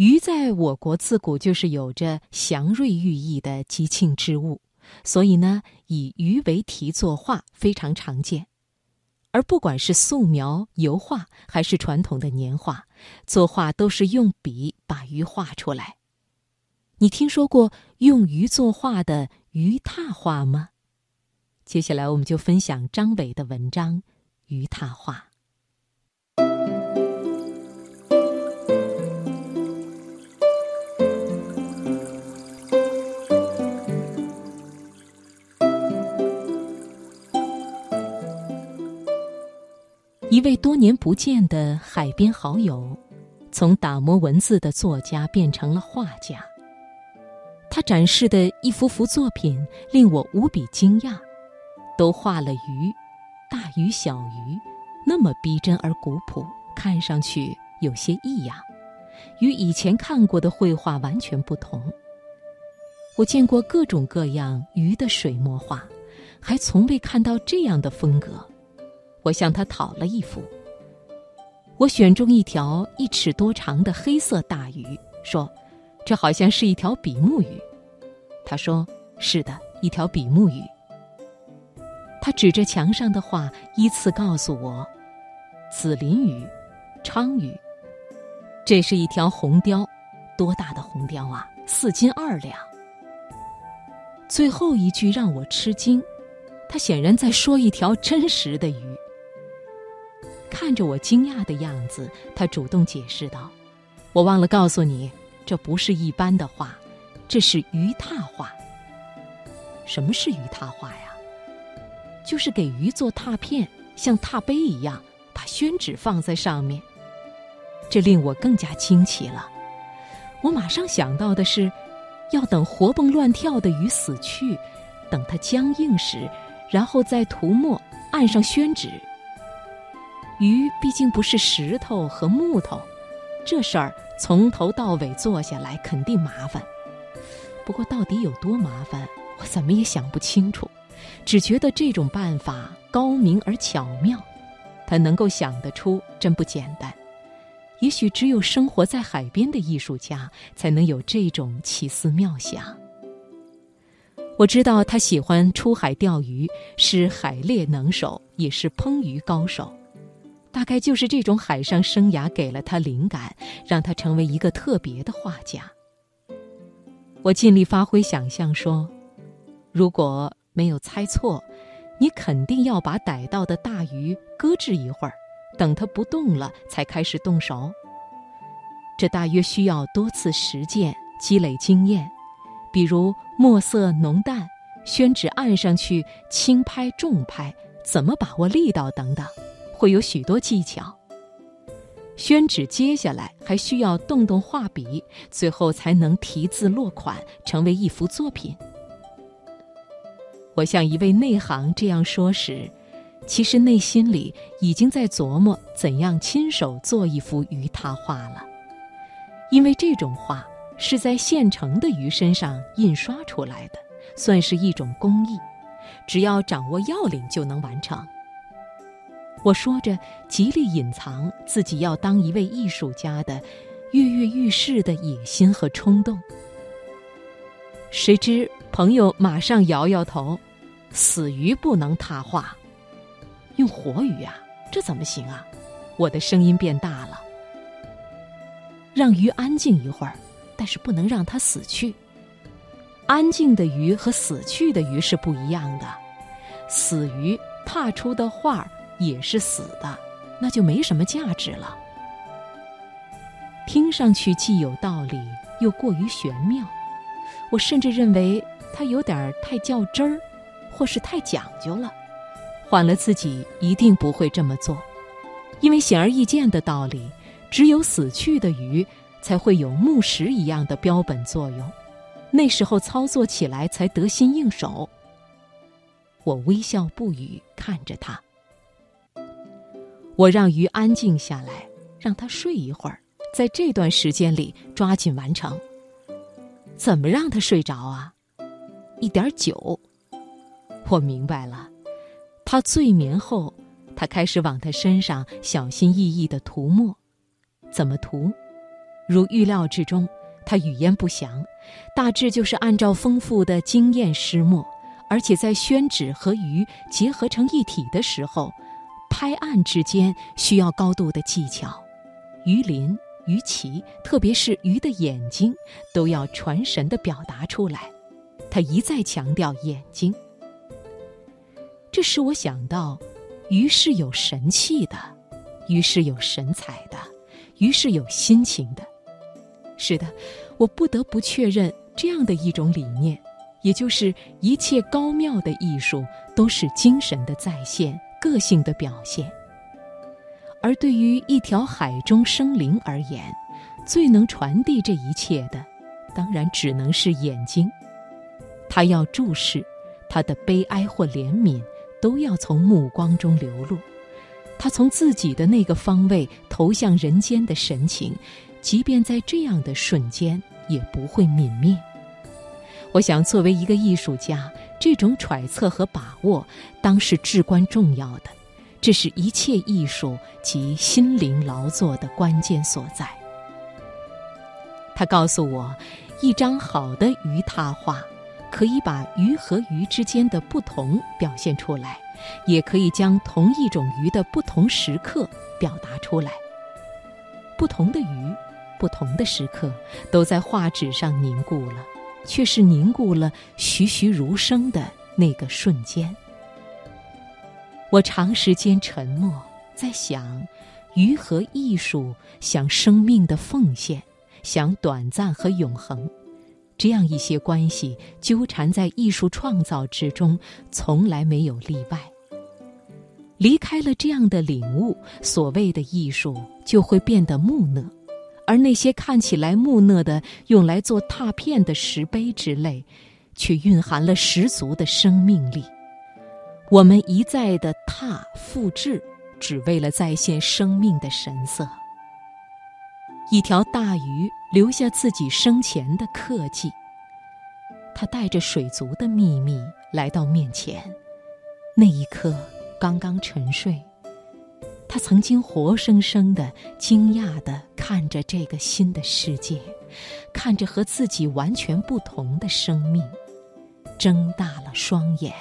鱼在我国自古就是有着祥瑞寓意的吉庆之物，所以呢，以鱼为题作画非常常见。而不管是素描、油画，还是传统的年画，作画都是用笔把鱼画出来。你听说过用鱼作画的鱼拓画吗？接下来我们就分享张伟的文章《鱼拓画》。一位多年不见的海边好友，从打磨文字的作家变成了画家。他展示的一幅幅作品令我无比惊讶，都画了鱼，大鱼小鱼，那么逼真而古朴，看上去有些异样，与以前看过的绘画完全不同。我见过各种各样鱼的水墨画，还从未看到这样的风格。我向他讨了一幅。我选中一条一尺多长的黑色大鱼，说：“这好像是一条比目鱼。”他说：“是的，一条比目鱼。”他指着墙上的画，依次告诉我：“紫鳞鱼，鲳鱼，这是一条红鲷，多大的红鲷啊！四斤二两。”最后一句让我吃惊，他显然在说一条真实的鱼。看着我惊讶的样子，他主动解释道：“我忘了告诉你，这不是一般的画，这是鱼拓画。什么是鱼拓画呀？就是给鱼做拓片，像拓碑一样，把宣纸放在上面。这令我更加惊奇了。我马上想到的是，要等活蹦乱跳的鱼死去，等它僵硬时，然后再涂墨，按上宣纸。”鱼毕竟不是石头和木头，这事儿从头到尾做下来肯定麻烦。不过到底有多麻烦，我怎么也想不清楚，只觉得这种办法高明而巧妙。他能够想得出，真不简单。也许只有生活在海边的艺术家才能有这种奇思妙想。我知道他喜欢出海钓鱼，是海猎能手，也是烹鱼高手。大概就是这种海上生涯给了他灵感，让他成为一个特别的画家。我尽力发挥想象说：“如果没有猜错，你肯定要把逮到的大鱼搁置一会儿，等它不动了才开始动手。这大约需要多次实践积累经验，比如墨色浓淡、宣纸按上去轻拍重拍、怎么把握力道等等。”会有许多技巧。宣纸接下来还需要动动画笔，最后才能题字落款，成为一幅作品。我向一位内行这样说时，其实内心里已经在琢磨怎样亲手做一幅鱼拓画了，因为这种画是在现成的鱼身上印刷出来的，算是一种工艺，只要掌握要领就能完成。我说着，极力隐藏自己要当一位艺术家的跃跃欲试的野心和冲动。谁知朋友马上摇摇头：“死鱼不能踏画，用活鱼啊，这怎么行啊？”我的声音变大了：“让鱼安静一会儿，但是不能让它死去。安静的鱼和死去的鱼是不一样的，死鱼踏出的画儿。”也是死的，那就没什么价值了。听上去既有道理，又过于玄妙。我甚至认为他有点太较真儿，或是太讲究了。换了自己，一定不会这么做，因为显而易见的道理，只有死去的鱼才会有木石一样的标本作用，那时候操作起来才得心应手。我微笑不语，看着他。我让鱼安静下来，让它睡一会儿，在这段时间里抓紧完成。怎么让它睡着啊？一点酒。我明白了，他醉眠后，他开始往他身上小心翼翼的涂抹。怎么涂？如预料之中，他语焉不详，大致就是按照丰富的经验施墨，而且在宣纸和鱼结合成一体的时候，拍案之间需要高度的技巧。鱼鳞、鱼鳍，特别是鱼的眼睛，都要传神的表达出来。他一再强调眼睛，这使我想到，鱼是有神气的，鱼是有神采的，鱼是有心情的。是的，我不得不确认这样的一种理念，也就是一切高妙的艺术都是精神的再现、个性的表现。而对于一条海中生灵而言，最能传递这一切的，当然只能是眼睛。他要注视，他的悲哀或怜悯都要从目光中流露。他从自己的那个方位投向人间的神情。即便在这样的瞬间，也不会泯灭。我想，作为一个艺术家，这种揣测和把握，当是至关重要的。这是一切艺术及心灵劳作的关键所在。他告诉我，一张好的鱼拓画，可以把鱼和鱼之间的不同表现出来，也可以将同一种鱼的不同时刻表达出来。不同的鱼。不同的时刻，都在画纸上凝固了，却是凝固了栩栩如生的那个瞬间。我长时间沉默，在想，鱼和艺术，想生命的奉献，想短暂和永恒，这样一些关系纠缠在艺术创造之中，从来没有例外。离开了这样的领悟，所谓的艺术就会变得木讷。而那些看起来木讷的、用来做拓片的石碑之类，却蕴含了十足的生命力。我们一再的拓复制，只为了再现生命的神色。一条大鱼留下自己生前的刻记，它带着水族的秘密来到面前，那一刻刚刚沉睡。他曾经活生生的、惊讶的看着这个新的世界，看着和自己完全不同的生命，睁大了双眼。